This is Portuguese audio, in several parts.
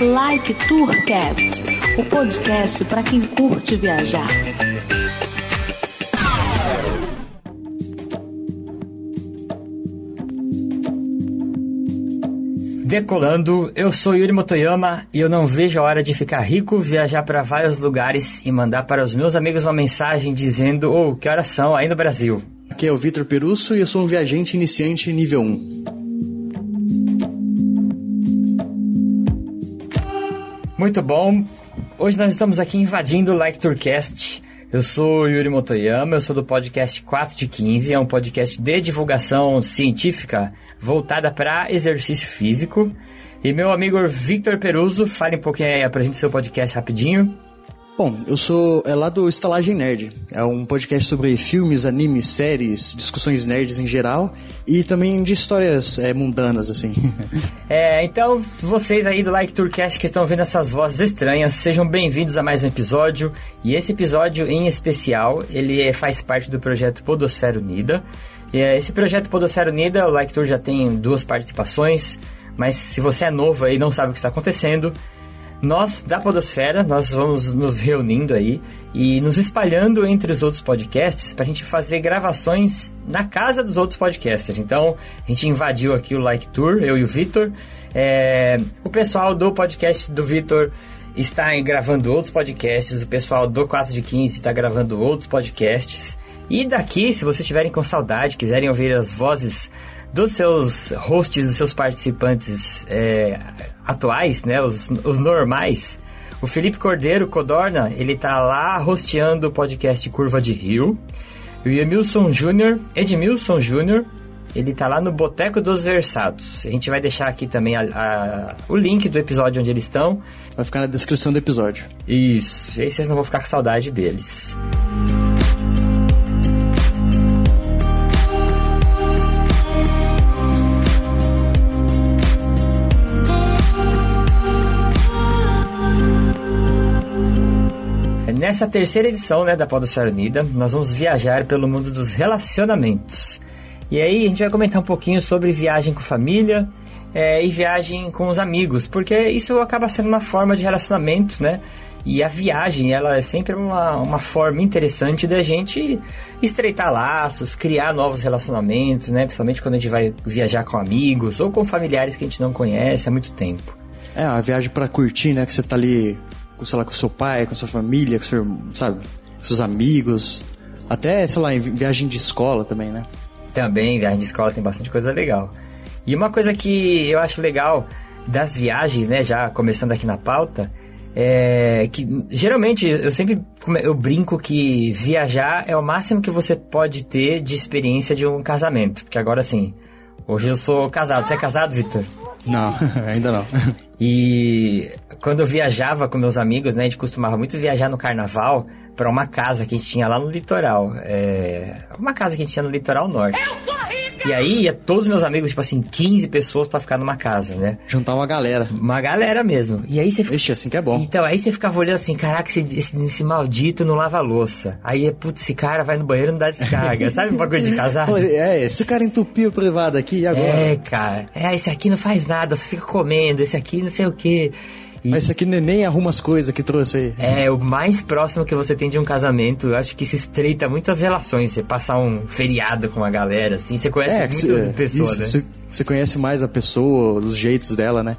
Like Tourcast, o podcast para quem curte viajar. Decolando, eu sou Yuri Motoyama e eu não vejo a hora de ficar rico, viajar para vários lugares e mandar para os meus amigos uma mensagem dizendo: Oh, que horas são aí no Brasil? Aqui é o Vitor Perusso e eu sou um viajante iniciante nível 1. Muito bom. Hoje nós estamos aqui invadindo o Like Tourcast. Eu sou Yuri Motoyama, eu sou do podcast 4 de 15, é um podcast de divulgação científica voltada para exercício físico. E meu amigo Victor Peruso, fale um pouquinho aí, apresente seu podcast rapidinho. Bom, eu sou é lá do Estalagem Nerd. É um podcast sobre filmes, animes, séries, discussões nerds em geral e também de histórias é, mundanas, assim. é, então vocês aí do Like Tourcast que estão vendo essas vozes estranhas, sejam bem-vindos a mais um episódio. E esse episódio em especial, ele é, faz parte do projeto Podosfera Unida. E, é, esse projeto Podosfera Unida, o Like Tour já tem duas participações, mas se você é novo aí e não sabe o que está acontecendo, nós da Podosfera, nós vamos nos reunindo aí e nos espalhando entre os outros podcasts para a gente fazer gravações na casa dos outros podcasters. Então, a gente invadiu aqui o Like Tour, eu e o Vitor. É, o pessoal do podcast do Vitor está gravando outros podcasts, o pessoal do 4 de 15 está gravando outros podcasts. E daqui, se vocês estiverem com saudade, quiserem ouvir as vozes dos seus hosts, dos seus participantes é, atuais, né, os, os normais, o Felipe Cordeiro, Codorna, ele tá lá hosteando o podcast Curva de Rio. E o Emilson Júnior, Edmilson Júnior, ele tá lá no Boteco dos Versados. A gente vai deixar aqui também a, a, o link do episódio onde eles estão. Vai ficar na descrição do episódio. Isso, e aí vocês não vão ficar com saudade deles. Nessa terceira edição né, da Podosfera Unida, nós vamos viajar pelo mundo dos relacionamentos. E aí a gente vai comentar um pouquinho sobre viagem com família é, e viagem com os amigos, porque isso acaba sendo uma forma de relacionamento, né? E a viagem, ela é sempre uma, uma forma interessante da gente estreitar laços, criar novos relacionamentos, né? Principalmente quando a gente vai viajar com amigos ou com familiares que a gente não conhece há muito tempo. É, uma viagem para curtir, né? Que você tá ali com, sei lá, com seu pai, com sua família, com seu, sabe, seus amigos. Até, sei lá, em viagem de escola também, né? Também, viagem de escola tem bastante coisa legal. E uma coisa que eu acho legal das viagens, né, já começando aqui na pauta, é que geralmente eu sempre eu brinco que viajar é o máximo que você pode ter de experiência de um casamento. Porque agora sim, hoje eu sou casado. Você é casado, Vitor? Não, ainda não. E quando eu viajava com meus amigos, né, a gente costumava muito viajar no carnaval para uma casa que a gente tinha lá no litoral. É, uma casa que a gente tinha no litoral norte. E aí ia todos meus amigos, tipo assim, 15 pessoas para ficar numa casa, né? Juntar uma galera. Uma galera mesmo. E aí você Ixi, assim que é bom. Então, aí você ficava olhando assim, caraca, esse, esse, esse maldito não lava louça. Aí, putz, esse cara vai no banheiro e não dá descarga. Sabe um bagulho de casado? É, esse cara entupiu o privado aqui e agora? É, cara. É, esse aqui não faz nada, só fica comendo, esse aqui não sei o quê. Mas isso aqui nem arruma as coisas que trouxe aí. É, o mais próximo que você tem de um casamento, eu acho que se estreita muito as relações. Você passar um feriado com a galera, assim, você conhece é, muito pessoa, isso, né? Você conhece mais a pessoa, os jeitos dela, né?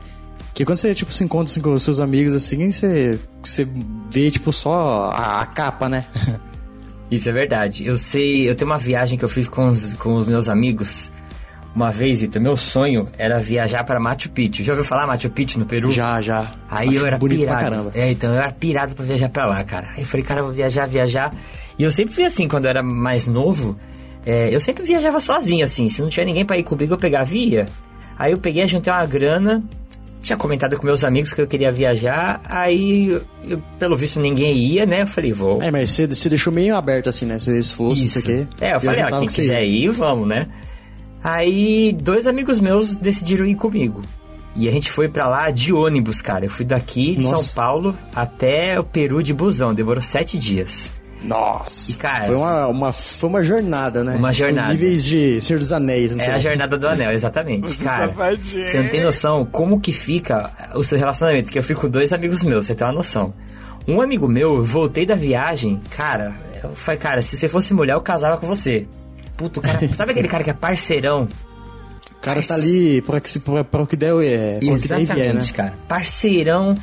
Que quando você, tipo, se encontra assim, com os seus amigos, assim, você, você vê, tipo, só a, a capa, né? Isso é verdade. Eu sei, eu tenho uma viagem que eu fiz com os, com os meus amigos uma vez, Vitor, meu sonho era viajar para Machu Picchu. Já ouviu falar Machu Picchu no Peru? Já, já. Aí Acho eu era bonito pirado. Pra caramba. É, então eu era pirado para viajar para lá, cara. Aí eu falei, cara, eu vou viajar, viajar. E eu sempre fui assim, quando eu era mais novo, é, eu sempre viajava sozinho, assim. Se não tinha ninguém para ir comigo, eu pegava e ia. Aí eu peguei, juntei uma grana, tinha comentado com meus amigos que eu queria viajar, aí, eu, pelo visto, ninguém ia, né? Eu falei, vou. É, mas você, você deixou meio aberto, assim, né? Se fosse, isso aqui. É, eu falei, ó, quem quiser ir, vamos, né? Aí dois amigos meus decidiram ir comigo. E a gente foi para lá de ônibus, cara. Eu fui daqui de Nossa. São Paulo até o Peru de busão. Demorou sete dias. Nossa. E, cara, foi uma, uma, foi uma jornada, né? Uma jornada. Tipo, níveis de Senhor dos Anéis. Não É sei. a jornada do anel, exatamente. Você cara, safadinho. você não tem noção como que fica o seu relacionamento. Que eu fico com dois amigos meus, você tem uma noção. Um amigo meu, eu voltei da viagem, cara, eu falei, cara, se você fosse mulher, eu casava com você. Puto, o cara, sabe aquele cara que é parceirão? O cara tá ali pra, que se- pra, pra o que der, é, o que der Exatamente, vier, né? cara. Parceirão.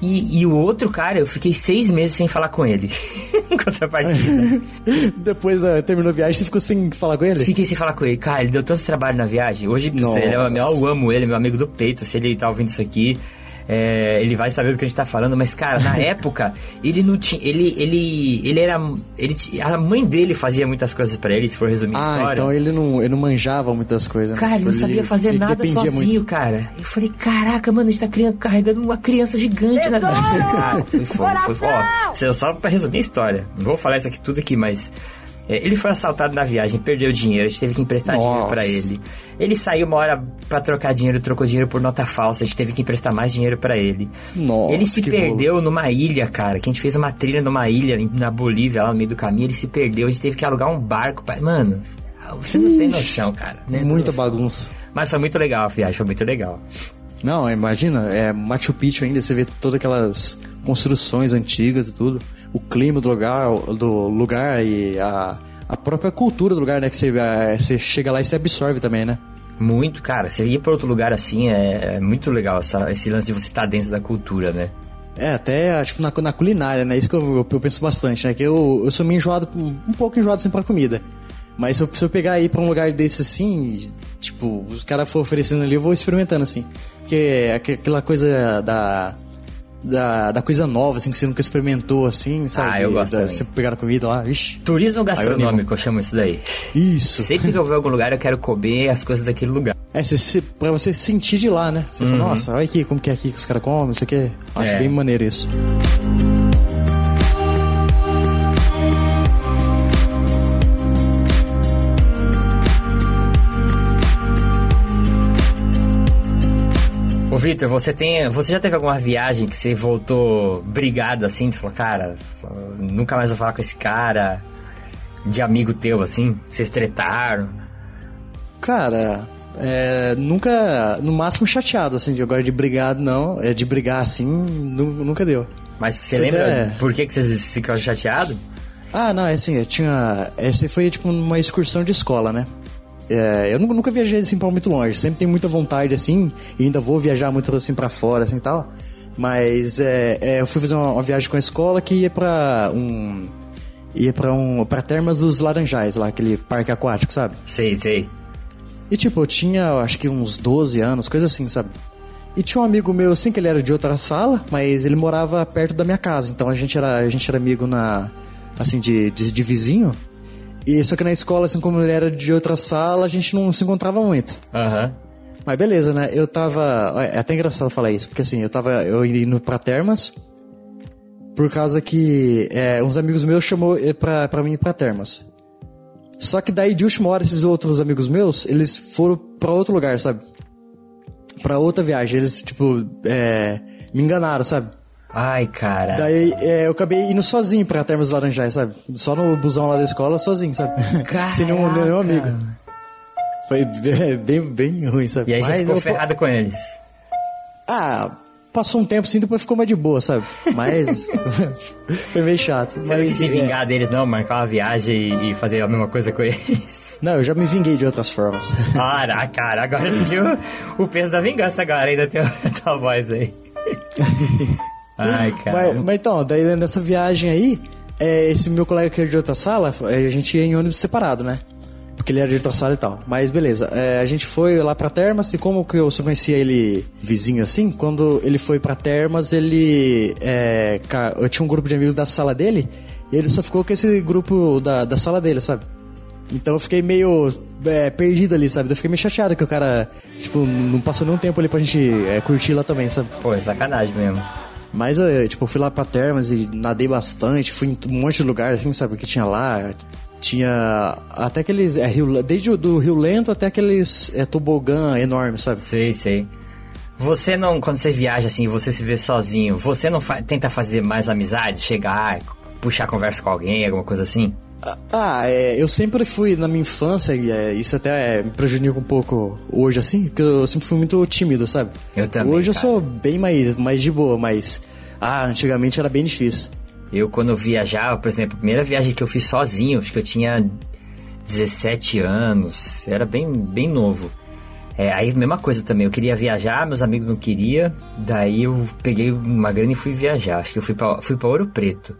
E, e o outro cara, eu fiquei seis meses sem falar com ele. em contrapartida. Depois da, terminou a viagem, você ficou sem falar com ele? Fiquei sem falar com ele. Cara, ele deu tanto trabalho na viagem. Hoje, ele é, eu amo ele, meu amigo do peito. Se ele tá ouvindo isso aqui, é, ele vai saber do que a gente tá falando. Mas, cara, na época, ele não tinha. Ele, ele, ele era. Ele, a mãe dele fazia muitas coisas pra ele, se for resumir a Ah, história. então ele não, ele não manjava muitas coisas. né? Cara, ele Tipo, não sabia fazer ele nada sozinho, muito. cara. Eu falei, caraca, mano, a gente tá criando- carregando uma criança gigante na Cara, foi foda, foi foda. Ó, só pra resumir a história. Não vou falar isso aqui tudo aqui, mas. É, ele foi assaltado na viagem, perdeu dinheiro, a gente teve que emprestar dinheiro Nossa. pra ele. Ele saiu uma hora pra trocar dinheiro, trocou dinheiro por nota falsa, a gente teve que emprestar mais dinheiro pra ele. Nossa, ele se perdeu numa ilha, cara, que a gente fez uma trilha numa ilha na Bolívia, lá no meio do caminho, ele se perdeu, a gente teve que alugar um barco. Pra... Mano, você não tem noção, cara. né? Muita Noção. bagunça. Mas foi muito legal a viagem, foi muito legal. Não, imagina, é Machu Picchu ainda, você vê todas aquelas construções antigas e tudo. O clima do lugar, do lugar e a, a própria cultura do lugar, né? Que você, você chega lá e se absorve também, né? Muito, cara. Você ir pra outro lugar assim é, é muito legal, essa- esse lance de você estar dentro da cultura, né? É, até tipo, na, na culinária, né? Isso que eu, eu, eu penso bastante, né? Que eu, eu sou meio enjoado, um pouco enjoado assim pra comida. Mas se eu, se eu pegar aí pra um lugar desse assim, tipo, os caras for oferecendo ali, eu vou experimentando assim. Porque é aqu- aquela coisa da. Da, da coisa nova, assim, que você nunca experimentou, assim, sabe? Ah, eu gosto da. Você pegar a comida lá, vixi. Turismo gastronômico, animo. eu chamo isso daí. Isso. Sempre que eu vou em algum lugar, eu quero comer as coisas daquele lugar. É, você, você, pra você sentir de lá, né? Você fala, nossa, olha aqui como que é aqui que os caras comem, isso aqui. Acho Uhum. É. bem maneiro isso. Ô Vitor, você tem. Você já teve alguma viagem que você voltou brigado assim? Tu falou, cara, nunca mais vou falar com esse cara. De amigo teu, assim? Vocês tretaram. Cara, é, nunca, no máximo chateado, assim, de agora de brigado não, é de brigar assim, nu- nunca deu. Mas você Foi lembra até- por que, que vocês ficaram chateados? Ah, não, é assim, eu tinha, essa foi tipo uma excursão de escola, né? É, eu nunca, viajei assim pra muito longe, sempre tenho muita vontade assim, e ainda vou viajar muito assim pra fora, assim, tal. Mas é, é, eu fui fazer uma, uma viagem com a escola que ia pra um... Ia pra um... pra Termas dos Laranjais, lá, aquele parque aquático, sabe? Sei, sei. E tipo, eu tinha, acho que uns 12 anos, coisa assim, sabe? E tinha um amigo meu, assim, que ele era de outra sala, mas ele morava perto da minha casa. Então a gente era, a gente era amigo na. assim, de, de, de vizinho. E só que na escola, assim, como ele era de outra sala, a gente não se encontrava muito. Aham. Mas beleza, né? Eu tava. É até engraçado falar isso, porque assim, eu tava eu indo pra Termas. Por causa que é, uns amigos meus chamou eh, pra, pra mim ir pra Termas. Só que daí de última hora, esses outros amigos meus, eles foram pra outro lugar, sabe? Pra outra viagem. Eles, tipo, é, me enganaram, sabe? Ai, cara. Daí é, eu acabei indo sozinho pra Termas Laranjais, sabe? Só no busão lá da escola, sozinho, sabe? Sem nenhum, nenhum amigo. Foi bem, bem, ruim, sabe? E aí você Mas ficou eu- ferrado com eles. ah, passou um tempo assim, depois ficou mais de boa, sabe? Mas foi meio chato. Você não quis Mas, se é, vingar deles, não? Marcar uma viagem e fazer a mesma coisa com eles? não, eu já me vinguei de outras formas. Para, cara, agora eu senti o, o peso da vingança agora, ainda tem a tua voz aí. Ai, cara. mas, mas então, daí nessa viagem aí, é, esse meu colega que era de outra sala, é, a gente ia em ônibus separado, né? Porque ele era de outra sala e tal. Mas beleza, é, a gente foi lá pra Termas e como que eu só conhecia ele vizinho assim, quando ele foi pra Termas, ele. é, eu tinha um grupo de amigos da sala dele e ele só ficou com esse grupo da, da sala dele, sabe? Então eu fiquei meio é, perdido ali, sabe? Eu fiquei meio chateado que o cara, tipo, não passou nenhum tempo ali pra gente é, curtir lá também, sabe? Pô, é sacanagem mesmo. Mas eu, tipo, fui lá pra Termas e nadei bastante, fui em um monte de lugar, assim, sabe, que tinha lá. Tinha até aqueles. É, rio, desde o do Rio Lento até aqueles é, tobogã enormes, sabe? Sei, sei. Você não, quando você viaja assim, você se vê sozinho, você não fa- tenta fazer mais amizade? Chegar, puxar conversa com alguém, alguma coisa assim? Ah, é, eu sempre fui na minha infância, e é, isso até me prejudica um pouco hoje, assim, porque eu sempre fui muito tímido, sabe? Eu também, Hoje eu cara. sou bem mais, mais de boa, mas. Ah, antigamente era bem difícil. Eu, quando eu viajava, por exemplo, a primeira viagem que eu fiz sozinho, acho que eu tinha 17 anos, era bem, bem novo. É, aí, mesma coisa também, eu queria viajar, meus amigos não queriam, daí eu peguei uma grana e fui viajar. Acho que eu fui pra, fui pra Ouro Preto.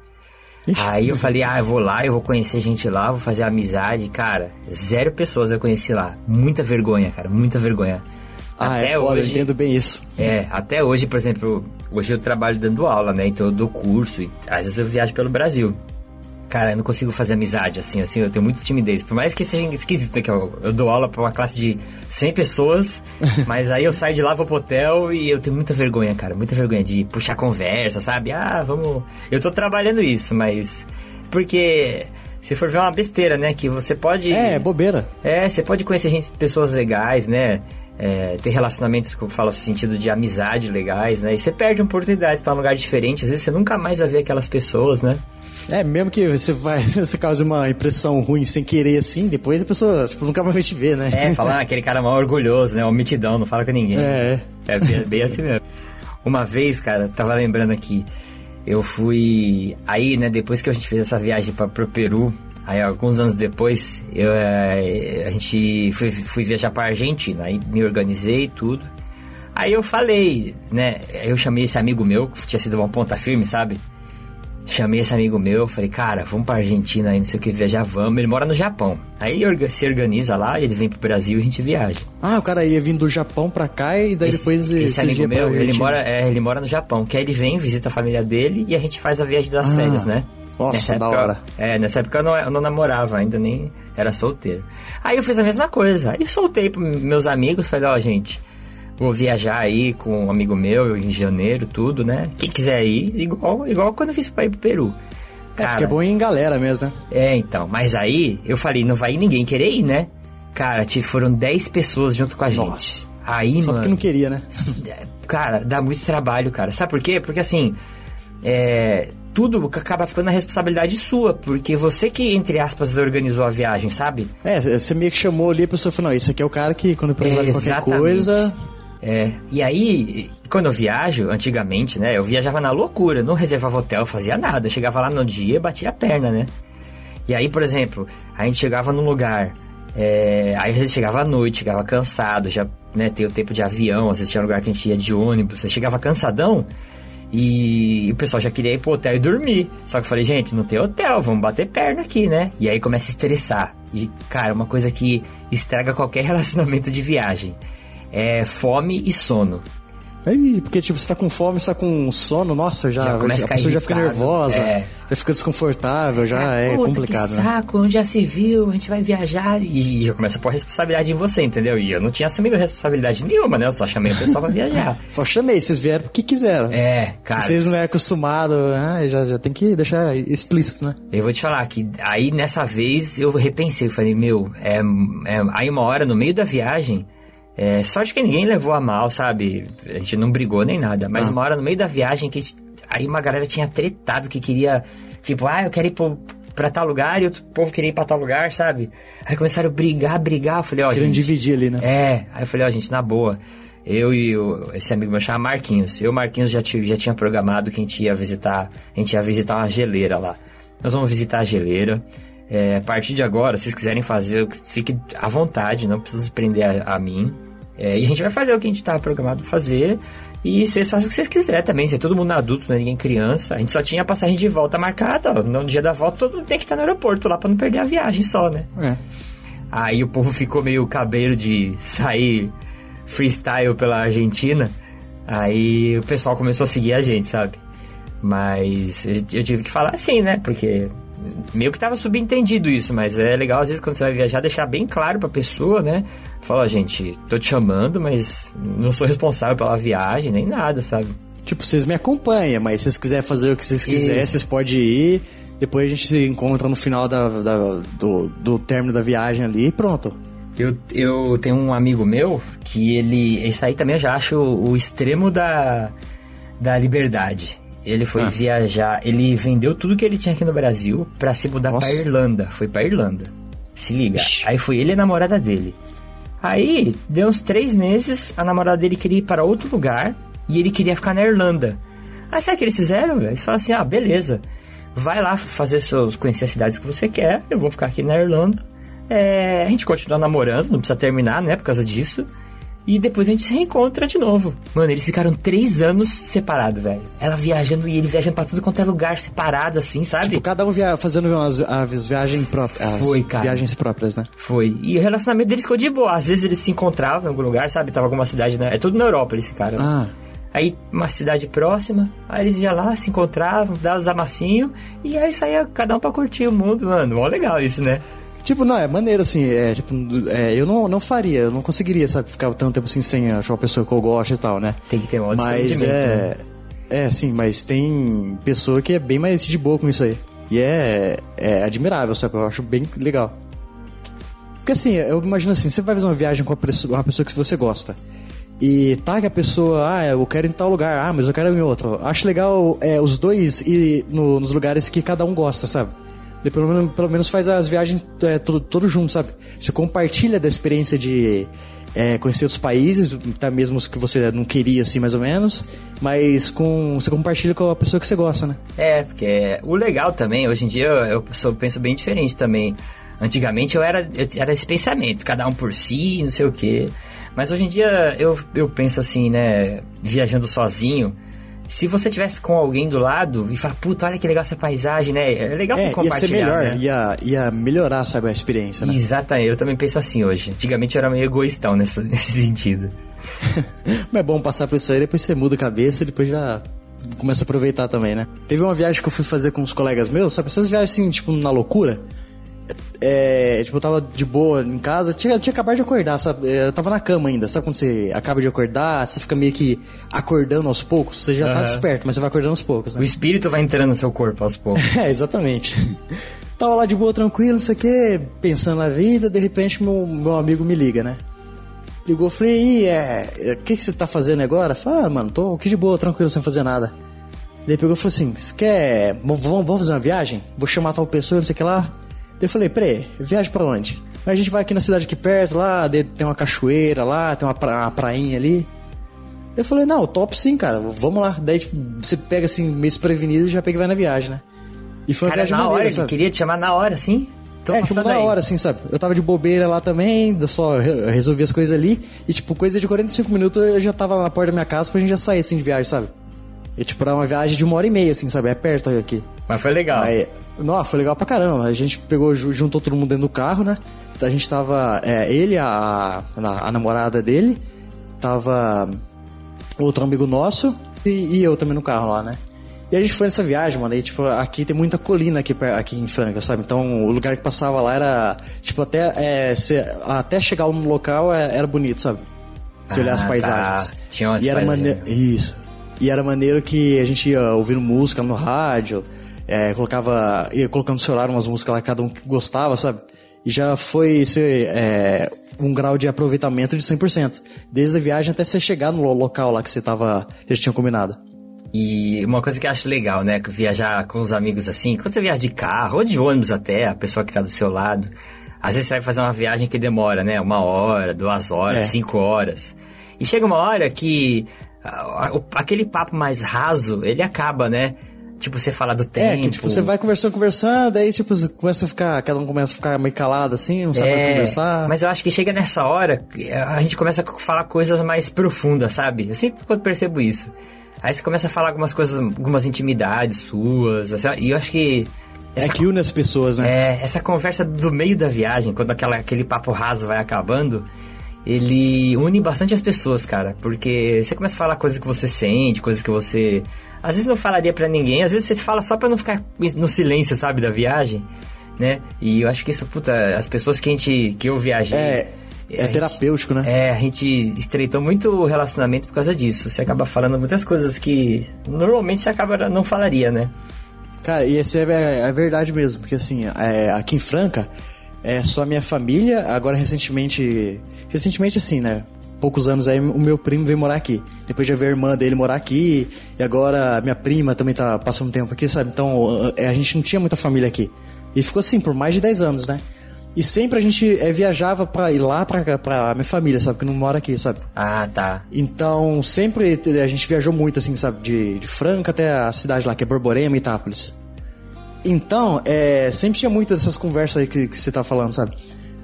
Aí eu falei, ah, eu vou lá, eu vou conhecer gente lá, vou fazer amizade. Cara, zero pessoas eu conheci lá. Muita vergonha, cara, muita vergonha. Ah, é foda, eu hoje, entendo bem isso. é, até hoje, por exemplo, hoje eu trabalho dando aula, né? Então eu dou curso e às vezes eu viajo pelo Brasil. Cara, eu não consigo fazer amizade, assim, assim, eu tenho muita timidez. Por mais que seja esquisito, né? Que eu, eu dou aula pra uma classe de 100 pessoas, mas aí eu saio de lá, vou pro hotel e eu tenho muita vergonha, cara. Muita vergonha de puxar conversa, sabe? Ah, vamos... Eu tô trabalhando isso, mas... Porque... Se for ver é uma besteira, né? Que você pode... É, bobeira. É, você pode conhecer gente, pessoas legais, né? É, ter relacionamentos que eu falo no sentido de amizade legais, né? E você perde a oportunidade de estar num lugar diferente. Às vezes você nunca mais vai ver aquelas pessoas, né? É, mesmo que você vai, você cause uma impressão ruim sem querer assim, depois a pessoa, tipo, nunca mais vai te ver, né? É, falar aquele cara mal orgulhoso, né? Omitidão, não fala com ninguém. É. É bem, bem assim mesmo. Uma vez, cara, tava lembrando aqui, eu fui. Aí, né, depois que a gente fez essa viagem pra, pro Peru, aí alguns anos depois, eu, é, a gente foi, fui viajar pra Argentina, aí me organizei e tudo. Aí eu falei, né, eu chamei esse amigo meu, que tinha sido uma ponta firme, sabe? Chamei esse amigo meu, falei, cara, vamos pra Argentina aí, não sei o que, viajar, vamos. Ele mora no Japão. Aí se organiza lá, ele vem pro Brasil e a gente viaja. Ah, o cara ia vindo do Japão pra cá e daí depois esse, esse amigo meu, ele mora, é, ele mora no Japão. Que aí ele vem, visita a família dele e a gente faz a viagem das Ah, férias, né? nossa, Nessa da época- hora. É, nessa época eu não, eu não namorava ainda, nem era solteiro. Aí eu fiz a mesma coisa. Aí eu soltei pros meus amigos, falei, ó, gente, vou viajar aí com um amigo meu em janeiro, tudo, né? Quem quiser ir, igual, igual quando eu fiz pra ir pro Peru. É, porque é bom ir em galera mesmo, né? É, então. Mas aí eu falei, não vai ninguém querer ir, né? Cara, foram 10 pessoas junto com a gente. Nossa. Aí, Só mano. porque não queria, né? Cara, dá muito trabalho, cara. Sabe por quê? Porque assim, é, tudo acaba ficando na responsabilidade sua, porque você que, entre aspas, organizou a viagem, sabe? É, você meio que chamou ali a pessoa falou, não, esse aqui é o cara que quando precisar de qualquer coisa... É, e aí, quando eu viajo, antigamente, né, eu viajava na loucura, não reservava hotel, fazia nada. Eu chegava lá no dia e batia a perna, né? E aí, por exemplo, a gente chegava num lugar, é, aí às vezes chegava à noite, chegava cansado, já, né, tem o tempo de avião, às vezes tinha lugar que a gente ia de ônibus, você chegava cansadão e o pessoal já queria ir pro hotel e dormir. Só que eu falei, gente, não tem hotel, vamos bater perna aqui, né? E aí começa a estressar. E, cara, uma coisa que estraga qualquer relacionamento de viagem é fome e sono. Aí, porque tipo, você tá com fome, você tá com sono, nossa, já, Já começa a pessoa já fica nervosa, é. já fica desconfortável, já é complicado, que né? saco, onde já se viu, a gente vai viajar e já começa a pôr responsabilidade em você, entendeu? E eu não tinha assumido responsabilidade nenhuma, né? Eu só chamei o pessoal pra viajar. Só chamei, vocês vieram porque quiseram. É, cara. Se vocês não é acostumado, ah, já, já tem que deixar explícito, né? Eu vou te falar que aí nessa vez eu repensei, eu falei, meu, é, é- aí uma hora no meio da viagem, é, sorte que ninguém levou a mal, sabe? A gente não brigou nem nada, mas Ah. uma hora no meio da viagem que gente- aí uma galera tinha tretado que queria, tipo, ah, eu quero ir pro, pra tal lugar e outro povo queria ir pra tal lugar, sabe? Aí começaram a brigar, brigar, eu falei, ó, Querendo gente, dividir ali, né? é, aí eu falei, ó, gente, na boa. Eu e o, esse amigo meu chama Marquinhos. Eu e o Marquinhos já, já tinha programado que a gente ia visitar. A gente ia visitar uma geleira lá. Nós vamos visitar a geleira. É, a partir de agora, se vocês quiserem fazer, fique à vontade, não precisa se prender a, a mim. É, e a gente vai fazer o que a gente tá programado fazer. E vocês fazem o que vocês quiserem também. Se é todo mundo adulto, não é ninguém criança. A gente só tinha a passagem de volta marcada. Ó. No dia da volta, todo mundo tem que estar no aeroporto lá pra não perder a viagem só, né? É. Aí o povo ficou meio cabreiro de sair freestyle pela Argentina. Aí o pessoal começou a seguir a gente, sabe? Mas eu eu tive que falar assim, né? Porque meio que tava subentendido isso, mas é legal às vezes quando você vai viajar deixar bem claro pra pessoa, né? Fala, gente, tô te chamando, mas não sou responsável pela viagem, nem nada, sabe? Tipo, vocês me acompanham, mas se vocês quiserem fazer o que vocês quiserem, Isso. vocês podem ir. Depois a gente se encontra no final da, da- do, do término da viagem ali e pronto. Eu, eu tenho um amigo meu que ele. Esse aí também eu já acho o extremo da, da liberdade. Ele foi Ah. viajar, ele vendeu tudo que ele tinha aqui no Brasil pra se mudar Nossa. pra Irlanda. Foi pra Irlanda. Se liga. Ixi. Aí foi ele e a namorada dele. Aí, deu uns três meses, a namorada dele queria ir para outro lugar e ele queria ficar na Irlanda. Aí sabe o que eles fizeram? Eles falaram assim: ah, beleza. Vai lá fazer seus, conhecer as cidades que você quer. Eu vou ficar aqui na Irlanda. É, a gente continua namorando, não precisa terminar, né? Por causa disso. E depois a gente se reencontra de novo. Mano, eles ficaram três anos separados, velho. Ela viajando e ele viajando pra tudo quanto é lugar, separado, assim, sabe? Tipo, cada um via fazendo umas, as viagens próprias. As Foi, cara. viagens próprias, né? Foi. E o relacionamento deles ficou de boa. Às vezes eles se encontravam em algum lugar, sabe? Tava alguma cidade, na... é tudo na Europa eles ficaram. Ah, Aí uma cidade próxima, aí eles iam lá, se encontravam, davam os amassinhos, e aí saía cada um pra curtir o mundo, mano. Mó legal isso, né? Tipo, não, é maneiro assim, é, tipo, é, eu não, não faria, eu não conseguiria, sabe, ficar tanto tempo assim sem achar uma pessoa que eu gosto e tal, né? Tem que ter um Mas desprendimento, né? é. É, sim, mas tem pessoa que é bem mais de boa com isso aí. E é, é admirável, sabe? Eu acho bem legal. Porque assim, eu imagino assim, você vai fazer uma viagem com uma pessoa que você gosta. E tá que a pessoa, ah, eu quero ir em tal lugar, ah, mas eu quero ir em outro. Acho legal é, os dois ir no- nos lugares que cada um gosta, sabe? Pelo, menos, pelo menos faz as viagens é, todo, todo junto, sabe? Você compartilha da experiência de é, conhecer outros países, tá mesmo os que você não queria, assim, mais ou menos, mas com você compartilha com a pessoa que você gosta, né? É, porque o legal também, hoje em dia eu, eu penso bem diferente também. Antigamente eu era, eu era esse pensamento, cada um por si, não sei o quê. Mas hoje em dia eu, eu penso assim, né, viajando sozinho. Se você tivesse com alguém do lado e falar, puta, olha que legal essa paisagem, né? É legal você É, ia ser compartilhar. melhor, né? ia, ia melhorar, sabe, a experiência, né? Exatamente, eu também penso assim hoje. Antigamente eu era meio egoístão nesse, nesse sentido. Mas é bom passar por isso aí, depois você muda a cabeça e depois já começa a aproveitar também, né? Teve uma viagem que eu fui fazer com uns colegas meus, sabe? Essas viagens assim, tipo, na loucura. É, tipo, eu tava de boa em casa, tinha, tinha acabado de acordar, sabe? É, Eu tava na cama ainda, sabe quando você acaba de acordar, você fica meio que acordando aos poucos? Você já tá Aham. desperto, mas você vai acordando aos poucos, O né? espírito vai entrando no seu corpo aos poucos. É, exatamente. Tava lá de boa, tranquilo, não sei o que, pensando na vida, de repente meu, meu amigo me liga, né? Ligou, falei, e é, o que, que você tá fazendo agora? Falei, ah, mano, tô aqui de boa, tranquilo, sem fazer nada. Daí pegou e falou assim, você quer, vamos, vamos fazer uma viagem? Vou chamar tal pessoa, não sei o que lá. Daí eu falei, peraí, viagem pra onde? A gente vai aqui na cidade aqui perto, lá, tem uma cachoeira lá, tem uma, pra, uma prainha ali. Eu falei, não, top sim, cara, vamos lá. Daí, tipo, você pega assim, meio desprevenido e já pega e vai na viagem, né? E foi uma Cara, viagem na maneira, hora, ele sabe? queria te chamar na hora, assim? Tô é, tipo, na aí. hora, assim, sabe? Eu tava de bobeira lá também, eu só re- resolvi as coisas ali. E, tipo, coisa de 45 minutos eu já tava na porta da minha casa pra gente já sair, assim, de viagem, sabe? E, tipo, era uma viagem de uma hora e meia, assim, sabe? É perto aqui. Mas foi legal. Aí, nossa, foi legal pra caramba. A gente pegou, ju- juntou todo mundo dentro do carro, né? A gente tava, é, ele, a, a, a namorada dele, tava outro amigo nosso e, e eu também no carro lá, né? E a gente foi nessa viagem, mano, e tipo, aqui tem muita colina aqui, aqui em Franca, sabe? Então o lugar que passava lá era, tipo, até, é, cê- até chegar no local é- era bonito, sabe? Se olhar as Ah, paisagens. tá. Tinha umas e era maneiro. Isso. E era maneiro que a gente ia ouvindo música no rádio, é, colocava. ia colocando no celular umas músicas lá que cada um gostava, sabe? E já foi ser, é, um grau de aproveitamento de 100%. Desde a viagem até você chegar no lo- local lá que você tava. que gente tinha combinado. E uma coisa que eu acho legal, né? Viajar com os amigos assim, quando você viaja de carro ou de ônibus até, a pessoa que tá do seu lado. Às vezes você vai fazer uma viagem que demora, né? Uma hora, duas horas, É. cinco horas. E chega uma hora que ah, aquele papo mais raso, ele acaba, né? Tipo, você fala do tempo. É, que tipo, você vai conversando, conversando, aí tipo, você começa a ficar. Cada um começa a ficar meio calado assim, não sabe É, conversar. Mas eu acho que chega nessa hora, a gente começa a falar coisas mais profundas, sabe? Eu sempre quando percebo isso. Aí você começa a falar algumas coisas, algumas intimidades suas, assim, e eu acho que. É essa que une as pessoas, né? É, essa conversa do meio da viagem, quando aquela, aquele papo raso vai acabando, ele une bastante as pessoas, cara. Porque você começa a falar coisas que você sente, coisas que você. Às vezes não falaria pra ninguém, às vezes você fala só pra não ficar no silêncio, sabe, da viagem, né? E eu acho que isso, puta, as pessoas que a gente. que eu viajei. É, a é gente- terapêutico, né? É, a gente estreitou muito o relacionamento por causa disso. Você acaba falando muitas coisas que normalmente você acaba não falaria, né? Cara, e isso é, é verdade mesmo, porque assim, é, aqui em Franca, é só minha família, agora recentemente. Recentemente assim, né? poucos anos aí o meu primo veio morar aqui. Depois já veio a irmã dele morar aqui. E agora minha prima também tá passando tempo aqui, sabe? Então a gente não tinha muita família aqui. E ficou assim por mais de 10 anos, né? E sempre a gente é, viajava pra ir lá pra, pra minha família, sabe? Que não mora aqui, sabe? Ah, tá. Então sempre a gente viajou muito, assim, sabe? De, de Franca até a cidade lá, que é Borborema e Itápolis. Então, é, sempre tinha muitas dessas conversas aí que, que você tá falando, sabe?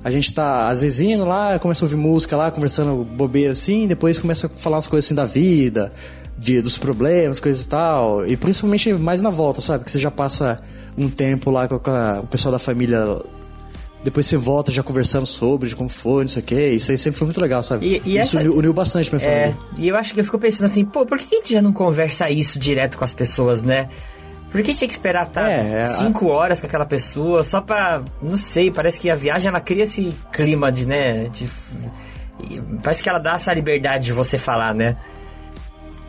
A gente tá, às vezes, indo lá, começa a ouvir música lá, conversando bobeira assim, depois começa a falar umas coisas assim da vida, de, dos problemas, coisas e tal. E principalmente mais na volta, sabe? Que você já passa um tempo lá com, a, com o pessoal da família depois você volta já conversando sobre de como foi, não sei o que. Isso aí sempre foi muito legal, sabe? E, e isso essa... uniu, uniu bastante minha é, família. E eu acho que eu fico pensando assim, pô, por que a gente já não conversa isso direto com as pessoas, né? Por que a tinha que esperar tá, É, é, cinco horas com aquela pessoa só pra. Não sei, parece que a viagem ela cria esse clima de, né? De, parece que ela dá essa liberdade de você falar, né?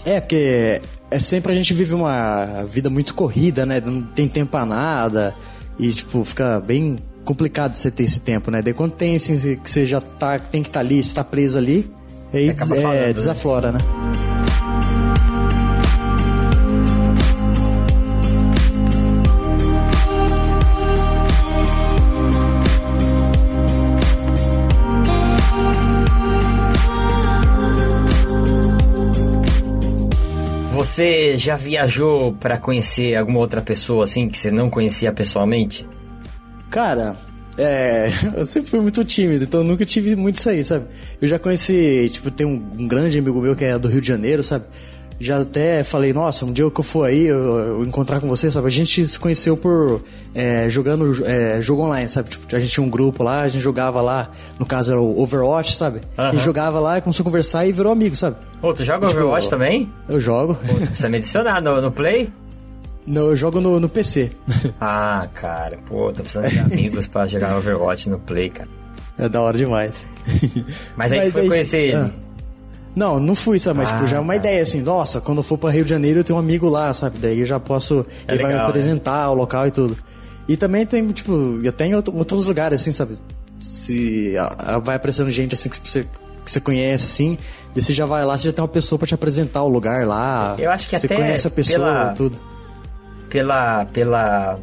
É, porque é sempre a gente vive uma vida muito corrida, né? Não tem tempo pra nada. E, tipo, fica bem complicado você ter esse tempo, né? Daí quando tem assim, que você já tá, tem que estar tá ali, está preso ali, aí des, acaba falando, é, né? desaflora, né? Já viajou pra conhecer alguma outra pessoa assim que você não conhecia pessoalmente? Cara, é, eu sempre fui muito tímido, então nunca tive muito isso aí, sabe? Eu já conheci, tipo, tem um, um grande amigo meu que é do Rio de Janeiro, sabe? Já até falei, nossa, um dia que eu for aí, eu, eu encontrar com você, sabe? A gente se conheceu por é, jogando é, jogo online, sabe? Tipo, a gente tinha um grupo lá, a gente jogava lá, no caso era o Overwatch, sabe? A gente Aham. jogava lá, começou a conversar e virou amigo, sabe? Ô, tu joga Tipo, Overwatch também? Eu jogo. Pô, tu precisa me adicionar no, no Play? Não, eu jogo no, no PC. Ah, cara, pô, tô precisando de amigos pra jogar Overwatch no Play, cara. é da hora demais. Mas aí tu foi daí- conhecer ele. Ah. Não, não fui, sabe? Mas, Ah, tipo, já é uma tá. ideia, assim, nossa, quando eu for pra Rio de Janeiro eu tenho um amigo lá, sabe? Daí eu já posso. É ele vai me legal, apresentar o local e tudo. E também tem, tipo, e até em outro- outros lugares, assim, sabe? Se vai aparecendo gente, assim, que você, que você conhece, assim, e você já vai lá, você já tem uma pessoa pra te apresentar o lugar lá. Eu acho que Você até conhece a pessoa pela- tudo. Pela, pela,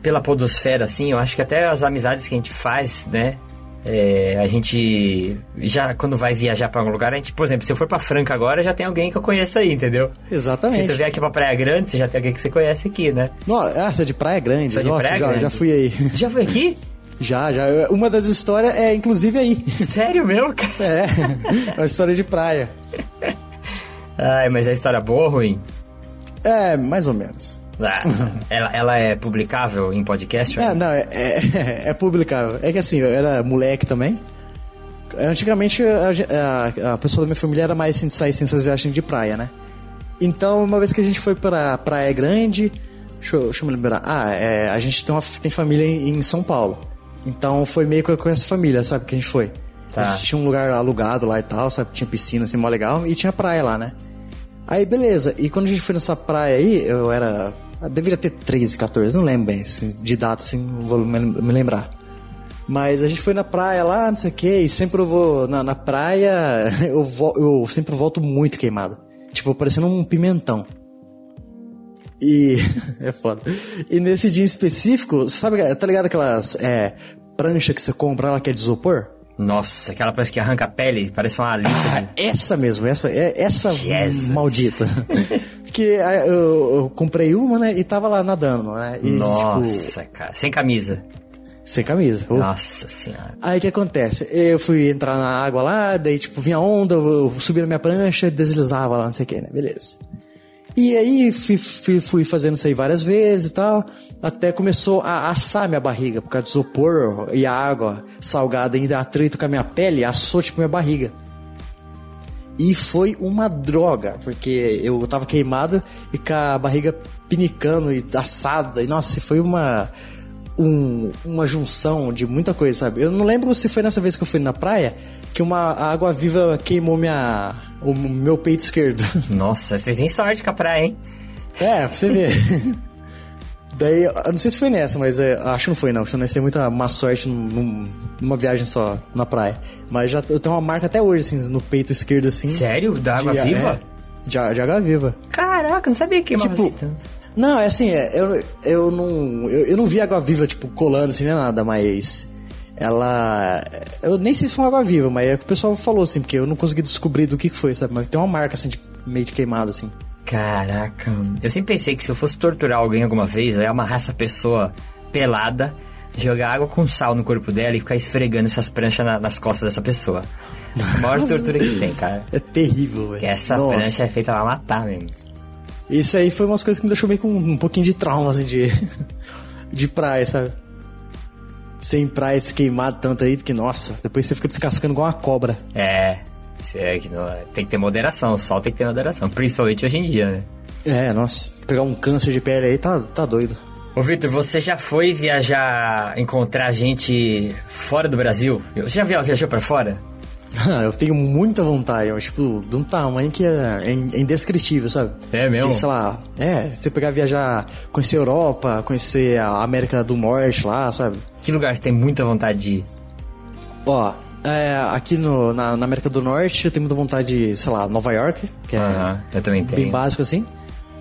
pela podosfera, assim, eu acho que até as amizades que a gente faz, né? É, a gente já quando vai viajar pra algum lugar, a gente, por exemplo, se eu for pra Franca agora, já tem alguém que eu conheço aí, entendeu? Se Exatamente. tu vier aqui pra Praia Grande, você já tem alguém que você conhece aqui, né? No- ah, você é de Praia Grande? Sou de Nossa, Praia já, Grande. já fui aí. Já foi aqui? já, já. Uma das histórias é, inclusive, aí. Sério mesmo, cara? É, é uma história de praia. Ai, mas é história boa ou ruim? É, mais ou menos. Ah, ela, ela é publicável em podcast? É, não, é, é, é publicável. É que assim, eu era moleque também. Antigamente a, a- a pessoa da minha família era mais assim, de sair sem essas viagens de praia, né? Então, uma vez que a gente foi pra Praia Grande, deixa eu, deixa eu me lembrar. Ah, é, a gente tem, uma, tem família em, em São Paulo. Então foi meio que com essa família, sabe, que a gente foi. Tá. A gente tinha um lugar alugado lá e tal, sabe? Tinha piscina assim, mó legal, e tinha praia lá, né? Aí, beleza. E quando a gente foi nessa praia aí, eu era. Eu deveria ter 13, 14, não lembro bem assim, de data, assim, não vou me, lembrar. Mas a gente foi na praia lá, não sei o que, e sempre eu vou na, na praia, eu, vo- eu sempre volto muito queimado. Tipo, parecendo um pimentão. E. é foda. E nesse dia em específico, sabe, tá ligado aquelas é, prancha que você compra lá que é de isopor? Nossa, aquela parece que arranca a pele, parece uma lixa. Ah, essa mesmo, essa, é, essa Jesus. maldita. Porque ah, eu, eu comprei uma, né, e tava lá nadando, né? E, tipo, Nossa, cara. Sem camisa. sem camisa. Pô. Nossa senhora. Aí o que acontece? Eu fui entrar na água lá, daí tipo, vinha onda, eu subi na minha prancha, deslizava lá, não sei o que, né? Beleza. E aí fui, fui, fui fazendo isso aí várias vezes e tal, até começou a assar minha barriga, por causa do isopor e a água salgada ainda atrito com a minha pele, assou tipo minha barriga. E foi uma droga, porque eu tava queimado e com a barriga pinicando e assada. E nossa, foi uma um- uma junção de muita coisa, sabe? Eu não lembro se foi nessa vez que eu fui na praia que uma água viva queimou minha o meu peito esquerdo. Nossa, você tem sorte com a praia, hein? É, pra você ver. Daí, eu não sei se foi nessa, mas é, acho que não foi não, porque senão ia ser muita má sorte num- num- numa viagem só na praia. Mas já eu tenho uma marca até hoje, assim, no peito esquerdo, assim. Sério? Da água de, viva? É, de, de água viva. Caraca, não sabia que Tipo, assim tanto. Não, é assim, é, eu, eu não. Eu, eu não vi água viva, tipo, colando assim, nem nada, mas. Ela. Eu nem sei se foi uma água viva, mas é o que o pessoal falou, assim, porque eu não consegui descobrir do que, foi, sabe? Mas tem uma marca, assim, de, meio de queimada, assim. Caraca, eu sempre pensei que se eu fosse torturar alguém alguma vez, eu ia amarrar essa pessoa pelada, jogar água com sal no corpo dela e ficar esfregando essas pranchas na- nas costas dessa pessoa. A maior tortura que tem, cara. É terrível, velho. Essa Nossa. prancha é feita pra matar mesmo. Isso aí foi umas coisas que me deixou meio com um pouquinho de trauma, assim, de, de praia, sabe? Sem praia se queimado tanto aí, porque, nossa, depois você fica descascando igual uma cobra. É, é que não- tem que ter moderação, o sol tem que ter moderação, principalmente hoje em dia, né? É, nossa, pegar um câncer de pele aí tá, tá doido. Ô Vitor, você já foi viajar, encontrar gente fora do Brasil? Você já via- viajou pra fora? Eu tenho muita vontade, mas, tipo, de um tamanho que é, in- indescritível, sabe? É mesmo? De, sei lá, é, você pegar viajar, conhecer a Europa, conhecer a América do Norte lá, sabe? Que lugar você tem muita vontade de ir? Ó, é, aqui no, na, na América do Norte eu tenho muita vontade de, sei lá, Nova York, que é bem básico assim.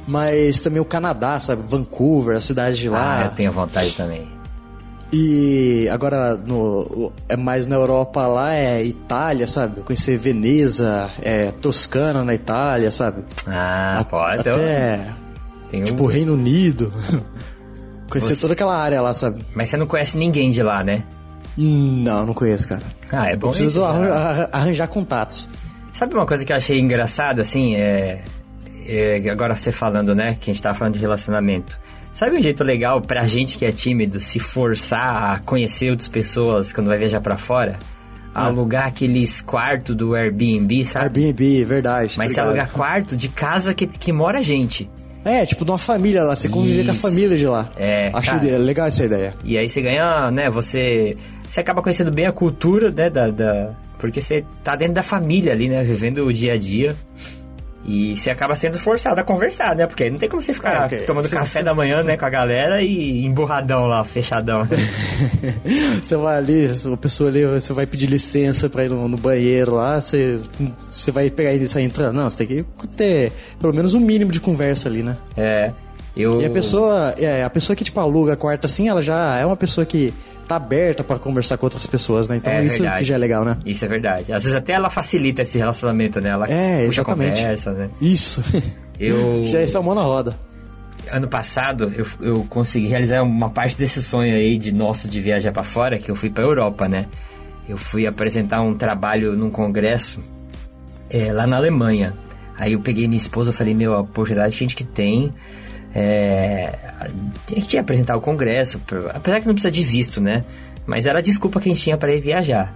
Mas também o Canadá, sabe? Vancouver, a cidade de Ah, lá. eu tenho vontade também. E agora no, é mais na Europa lá é Itália, sabe? Conhecer Veneza, é, Toscana na Itália, sabe? Ah, A- pode. Até Tem um- tipo Reino Unido. Conhecer Você- toda aquela área lá, sabe? Mas você não conhece ninguém de lá, né? Não, não conheço, cara. Ah, é Eu bom preciso isso, já. arran- arran- arranjar contatos. Sabe uma coisa que eu achei engraçado, assim, é, é, Agora você falando, né, que a gente tava falando de relacionamento. Sabe um jeito legal pra gente que é tímido se forçar a conhecer outras pessoas quando vai viajar pra fora? Ah. Alugar aqueles quartos do Airbnb, sabe? Airbnb, verdade. Mas se alugar quarto de casa que, que mora gente. É, tipo de uma família lá, você conviver com a Isso. família de lá. É, Acho cara. legal essa ideia. E aí você ganha, né, você... Você acaba conhecendo bem a cultura, né, da... da porque você tá dentro da família ali, né, vivendo o dia a dia. E você acaba sendo forçado a conversar, né? Porque não tem como você ficar É, ok. tomando Você- café você- da manhã, né, com a galera e emburradão lá, fechadão. você vai ali, a pessoa ali, você vai pedir licença pra ir no, no banheiro lá, você, você vai pegar e sair entrando. Não, você tem que ter pelo menos um mínimo de conversa ali, né? é. Eu... E a pessoa, é, a pessoa que tipo aluga quarto assim, ela já é uma pessoa que tá aberta pra conversar com outras pessoas, né? Então É isso verdade. que já é legal, né? Isso é verdade. Às vezes até ela facilita esse relacionamento, né? Ela É, puxa exatamente. conversa, né? Isso. Eu... já é salmão na roda. ano passado eu, eu consegui realizar uma parte desse sonho aí de nosso de viajar pra fora, que eu fui pra Europa, né? Eu fui apresentar um trabalho num congresso é, lá na Alemanha. Aí eu peguei minha esposa e falei, meu, a oportunidade que a gente que tem é, a gente ia apresentar o congresso, apesar que não precisa de visto, né? Mas era a desculpa que a gente tinha para ir viajar.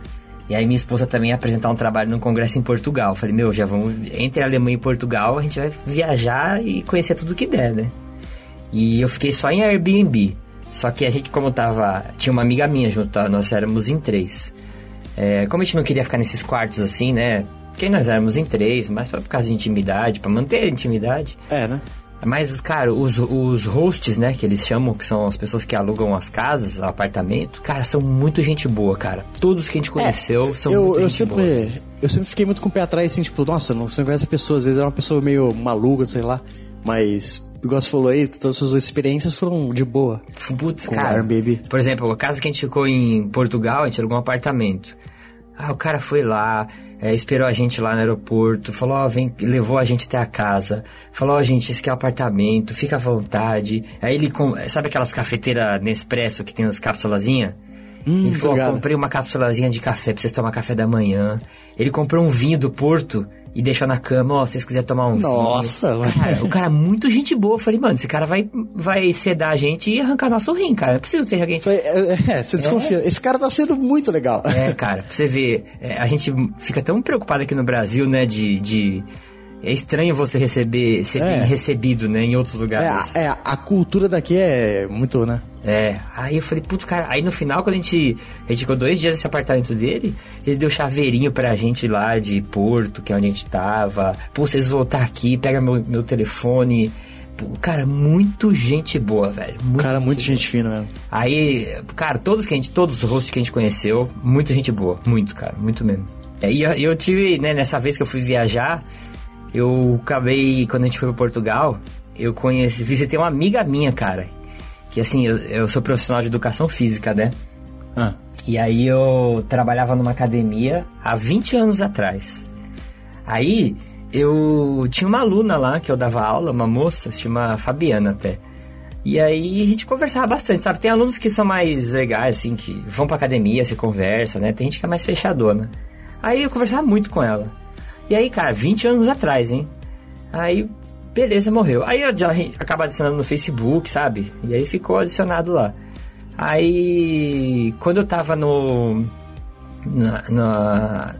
E aí minha esposa também ia apresentar um trabalho num congresso em Portugal. Falei, meu, já vamos entre a Alemanha e Portugal, a gente vai viajar e conhecer tudo que der, né? E eu fiquei só em Airbnb. Só que a gente, como tava. Tinha uma amiga minha junto, nós éramos em três. É, como a gente não queria ficar nesses quartos assim, né? Porque nós éramos em três, mas por causa de intimidade, pra manter a intimidade. É, né? Mas, cara, os, os hosts, né, que eles chamam, que são as pessoas que alugam as casas, apartamento, cara, são muito gente boa, cara. Todos que a gente conheceu são É, eu, muito eu gente boa. sempre, eu sempre fiquei muito com o pé atrás, assim, tipo, nossa, não, conhece a pessoa, às vezes é uma pessoa meio maluca, sei lá. Mas, igual você falou aí, todas as suas experiências foram de boa. Putz, cara. Airbnb. Por exemplo, a casa que a gente ficou em Portugal, a gente alugou um apartamento. Ah, o cara foi lá, é, esperou a gente lá no aeroporto, falou, ó, vem, levou a gente até a casa. Falou, ó, gente, esse aqui é o apartamento, fica à vontade. Aí ele, com, sabe aquelas cafeteiras Nespresso que tem as cápsulazinhas? Hum, ele falou, ó, comprei uma cápsulazinha de café pra vocês tomar café da manhã. Ele comprou um vinho do Porto e deixou na cama, ó, se vocês quiserem tomar um Nossa, vinho. mano. Cara, o cara é muito gente boa. Eu falei, mano, esse cara vai, vai sedar a gente e arrancar nosso rim, cara. Não precisa ter alguém... Falei, é, é, você desconfia. Esse cara tá sendo muito legal. É, cara, pra você ver, é, a gente fica tão preocupado aqui no Brasil, né, de... de- É estranho você receber, ser É. bem recebido, né, em outros É, lugares. a- é, a cultura daqui é muito, né? É, aí eu falei, puto, cara, aí no final, quando a gente, a gente ficou dois dias nesse apartamento dele, ele deu chaveirinho pra gente lá de Porto, que é onde a gente tava. Pô, vocês voltar aqui, pega meu, meu telefone, cara, muito gente boa, velho. Muito Cara, muita gente fina mesmo. Aí, cara, todos que a gente, todos os hosts que a gente conheceu, muita gente boa, muito, cara, muito mesmo. É, E eu, eu tive, né, nessa vez que eu fui viajar, eu acabei, quando a gente foi pra Portugal, eu conheci, visitei uma amiga minha, cara. Que assim, eu, eu sou profissional de educação física, né? Ah, E aí eu trabalhava numa academia há 20 anos atrás. Aí eu tinha uma aluna lá que eu dava aula, uma moça, se chama Fabiana até. E aí a gente conversava bastante, sabe? Tem alunos que são mais legais, assim, que vão pra academia, se conversa, né? Tem gente que é mais fechadona. Aí eu conversava muito com ela. E aí, cara, 20 anos atrás, hein? Aí, beleza, morreu. Aí eu já acaba adicionando no Facebook, sabe? E aí ficou adicionado lá. Aí, quando eu tava no.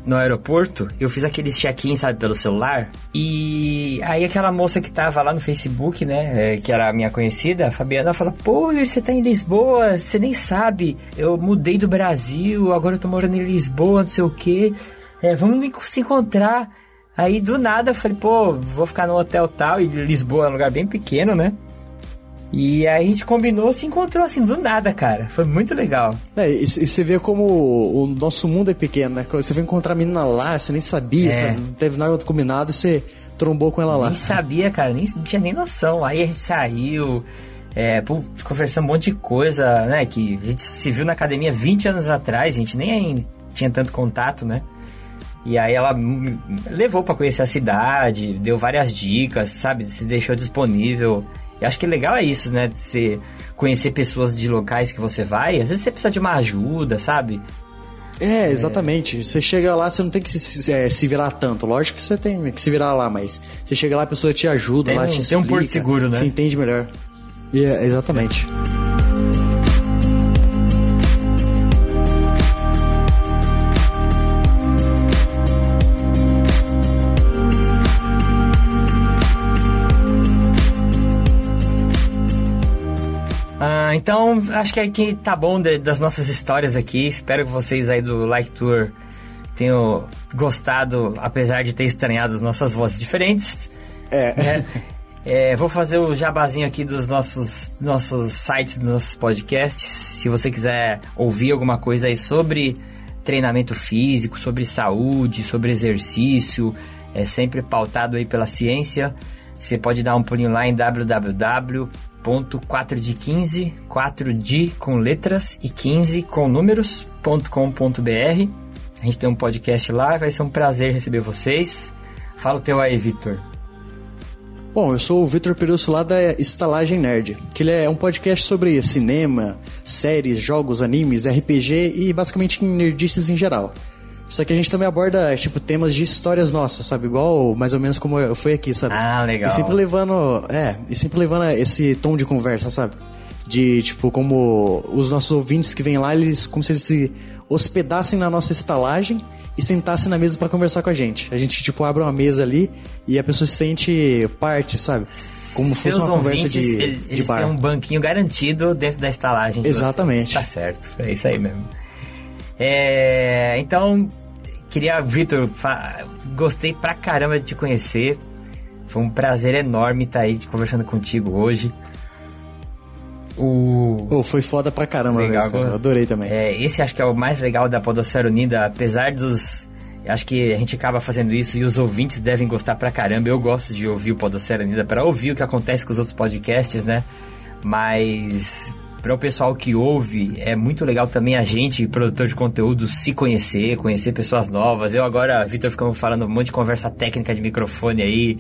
No aeroporto, eu fiz aquele check-in, sabe, pelo celular. E aí aquela moça que tava lá no Facebook, né, é, que era a minha conhecida, a Fabiana, falou: Pô, você tá em Lisboa, você nem sabe. Eu mudei do Brasil, agora eu tô morando em Lisboa, não sei o quê. É, vamos se encontrar. Aí do nada eu falei, pô, vou ficar no hotel tal, e Lisboa é um lugar bem pequeno, né? E aí a gente combinou, se encontrou assim, do nada, cara. Foi muito legal. É, e, e você vê como o nosso mundo é pequeno, né? Você vai encontrar a menina lá, você nem sabia, É. sabe? não teve nada combinado e você trombou com ela lá. Nem sabia, cara, nem tinha nem noção. Aí a gente saiu, é, conversando um monte de coisa, né? Que a gente se viu na academia 20 anos atrás, a gente nem tinha tanto contato, né? E aí ela levou pra conhecer a cidade, deu várias dicas, sabe? Se deixou disponível. E acho que legal é isso, né? De você conhecer pessoas de locais que você vai. Às vezes você precisa de uma ajuda, sabe? É, exatamente. Você chega lá, você não tem que se, é, se virar tanto. Lógico que você tem que se virar lá, mas você chega lá, a pessoa te ajuda, Tem lá te tem um explica, porto seguro, né? Você entende melhor. E é, exatamente. Ah, então, acho que aqui tá bom de- das nossas histórias aqui. Espero que vocês aí do Like Tour tenham gostado, apesar de ter estranhado as nossas vozes diferentes. É. né? É, vou fazer o jabazinho aqui dos nossos, nossos sites, dos nossos podcasts. Se você quiser ouvir alguma coisa aí sobre treinamento físico, sobre saúde, sobre exercício, é sempre pautado aí pela ciência. Você pode dar um pulinho lá em www.4de15, 4de com letras e 15 com números.com.br. A gente tem um podcast lá, vai ser um prazer receber vocês. Fala o teu aí, Vitor. Bom, eu sou o Vitor Perusso lá da Estalagem Nerd, que ele é um podcast sobre cinema, séries, jogos, animes, RPG e basicamente nerdices em geral. Só que a gente também aborda, tipo, temas de histórias nossas, sabe? Igual mais ou menos como eu fui aqui, sabe? Ah, legal. E sempre levando, é, e sempre levando esse tom de conversa, sabe? De, tipo, como os nossos ouvintes que vêm lá, eles, como se eles se hospedassem na nossa estalagem e sentassem na mesa pra conversar com a gente. A gente, tipo, abre uma mesa ali e a pessoa se sente parte, sabe? Como fosse Seus uma conversa de, ele- de eles bar. têm um banquinho garantido dentro da estalagem. Exatamente. Tá certo, é isso aí mesmo. É, então, queria, Vitor, gostei pra caramba de te conhecer. Foi um prazer enorme estar aí te conversando contigo hoje. O, Pô, foi foda pra caramba, Legal, cara. adorei também. É, esse acho que é o mais legal da Podosfera Unida, apesar dos. Acho que a gente acaba fazendo isso e os ouvintes devem gostar pra caramba. Eu gosto de ouvir o Podosfera Unida para ouvir o que acontece com os outros podcasts, né? Mas para o pessoal que ouve, é muito legal também a gente, produtor de conteúdo, se conhecer, conhecer pessoas novas. Eu agora, Vitor, ficamos falando um monte de conversa técnica de microfone aí.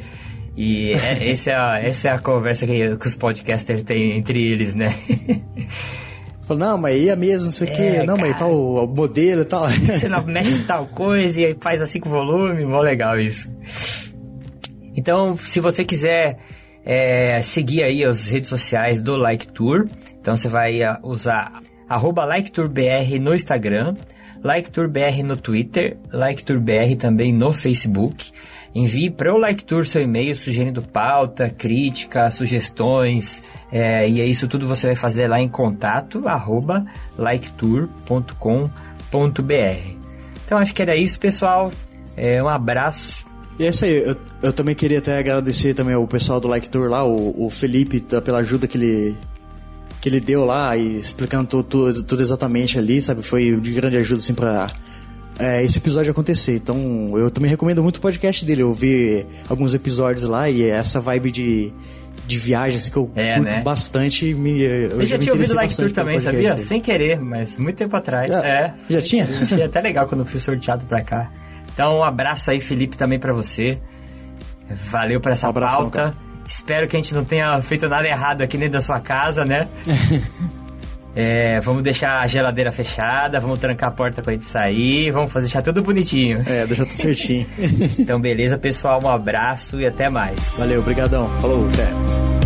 E é- esse é a- essa é a conversa que, que os podcasters têm entre eles, né? Falou, não, mas ia mesmo, não sei o É, quê. Não, mas cara. tal o modelo e tal. Você não mexe em tal coisa e aí faz assim com volume, mó legal isso. Então, se você quiser é, seguir aí as redes sociais do Like Tour, então você vai ah, usar arroba LikeTourBR no Instagram, LikeTourBR no Twitter, LikeTourBR também no Facebook. Envie para o Like Tour seu e-mail sugerindo pauta, crítica, sugestões, é, e é isso tudo você vai fazer lá em contato, arroba liketour.com.br. Então acho que era isso, pessoal. É, um abraço E é isso aí, eu, eu também queria até agradecer também ao pessoal do Like Tour lá, o, o Felipe, tá, pela ajuda que ele, que ele deu lá e explicando tudo, tudo, tudo exatamente ali, sabe? Foi de grande ajuda, assim, pra é, esse episódio acontecer. Então, eu também recomendo muito o podcast dele. Eu vi alguns episódios lá e essa vibe de, de viagem, assim, que eu É, curto né? bastante. Me, eu, Eu já tinha ouvido Like Tour também, sabia? dele. Sem querer, mas muito tempo atrás. Ah, é. já tinha? Achei até legal quando eu fui sorteado pra cá. Então, um abraço aí, Felipe, também pra você. Valeu por essa Um abração, pauta. cara. Espero que a gente não tenha feito nada errado aqui dentro da sua casa, né? É, vamos deixar a geladeira fechada, vamos trancar a porta quando a gente sair, vamos fazer deixar tudo bonitinho. É, deixa tudo certinho. Então, beleza, pessoal, um abraço e até mais. Valeu, brigadão. Falou, até.